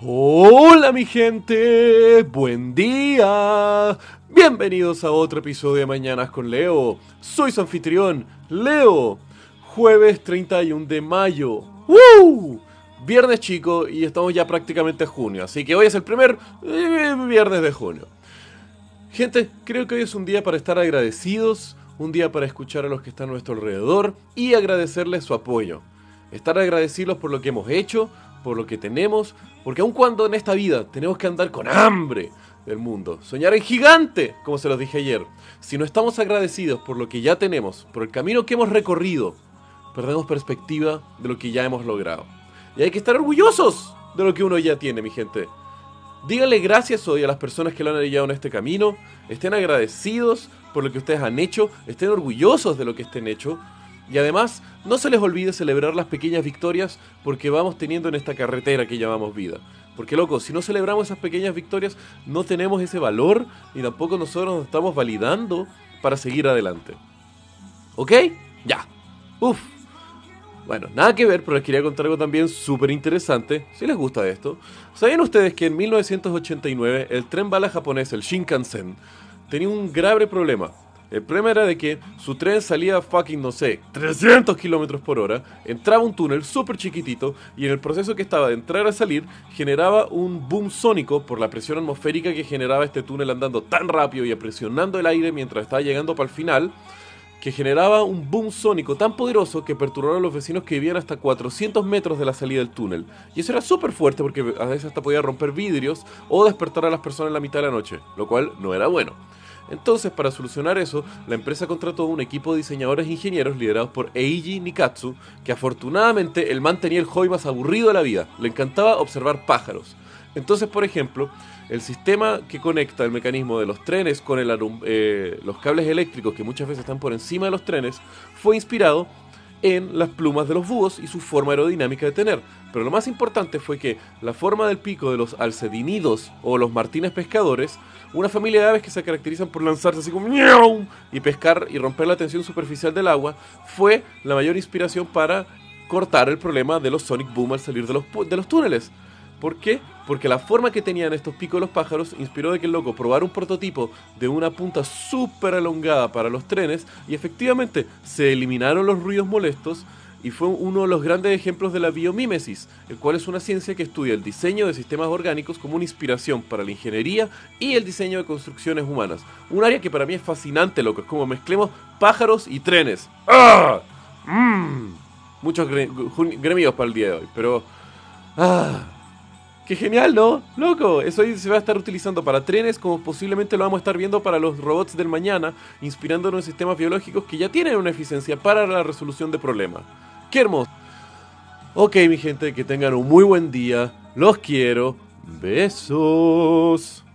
Hola mi gente, buen día. Bienvenidos a otro episodio de Mañanas con Leo. Soy su anfitrión, Leo. Jueves 31 de mayo. ¡Woo! Viernes chico y estamos ya prácticamente en junio, así que hoy es el primer eh, viernes de junio. Gente, creo que hoy es un día para estar agradecidos, un día para escuchar a los que están a nuestro alrededor y agradecerles su apoyo. Estar agradecidos por lo que hemos hecho, por lo que tenemos, porque aun cuando en esta vida tenemos que andar con hambre del mundo, soñar en gigante, como se los dije ayer, si no estamos agradecidos por lo que ya tenemos, por el camino que hemos recorrido, perdemos perspectiva de lo que ya hemos logrado. Y hay que estar orgullosos de lo que uno ya tiene, mi gente. Díganle gracias hoy a las personas que lo han llevado en este camino, estén agradecidos por lo que ustedes han hecho, estén orgullosos de lo que estén hecho, y además, no se les olvide celebrar las pequeñas victorias porque vamos teniendo en esta carretera que llamamos vida. Porque loco, si no celebramos esas pequeñas victorias, no tenemos ese valor y tampoco nosotros nos estamos validando para seguir adelante. ¿Ok? Ya. Uf. Bueno, nada que ver, pero les quería contar algo también súper interesante, si les gusta esto. ¿Sabían ustedes que en 1989 el tren bala japonés, el Shinkansen, tenía un grave problema? El problema era de que su tren salía fucking, no sé, 300 kilómetros por hora, entraba un túnel súper chiquitito y en el proceso que estaba de entrar a salir generaba un boom sónico por la presión atmosférica que generaba este túnel andando tan rápido y presionando el aire mientras estaba llegando para el final, que generaba un boom sónico tan poderoso que perturbaba a los vecinos que vivían hasta 400 metros de la salida del túnel. Y eso era súper fuerte porque a veces hasta podía romper vidrios o despertar a las personas en la mitad de la noche, lo cual no era bueno. Entonces, para solucionar eso, la empresa contrató un equipo de diseñadores e ingenieros liderados por Eiji Nikatsu, que afortunadamente el man tenía el hobby más aburrido de la vida, le encantaba observar pájaros. Entonces, por ejemplo, el sistema que conecta el mecanismo de los trenes con eh, los cables eléctricos que muchas veces están por encima de los trenes fue inspirado en las plumas de los búhos y su forma aerodinámica de tener. Pero lo más importante fue que la forma del pico de los alcedinidos o los martines pescadores, una familia de aves que se caracterizan por lanzarse así como y pescar y romper la tensión superficial del agua, fue la mayor inspiración para cortar el problema de los sonic boom al salir de los, de los túneles. ¿Por qué? Porque la forma que tenían estos picos los pájaros inspiró de que el loco probara un prototipo de una punta súper elongada para los trenes y efectivamente se eliminaron los ruidos molestos y fue uno de los grandes ejemplos de la biomímesis, el cual es una ciencia que estudia el diseño de sistemas orgánicos como una inspiración para la ingeniería y el diseño de construcciones humanas. Un área que para mí es fascinante, loco, es como mezclemos pájaros y trenes. ¡Ah! ¡Mmm! Muchos gremios para el día de hoy, pero... ¡Ah! Qué genial, ¿no? Loco, eso se va a estar utilizando para trenes como posiblemente lo vamos a estar viendo para los robots del mañana, inspirándonos en sistemas biológicos que ya tienen una eficiencia para la resolución de problemas. ¡Qué hermoso! Ok, mi gente, que tengan un muy buen día. Los quiero. Besos.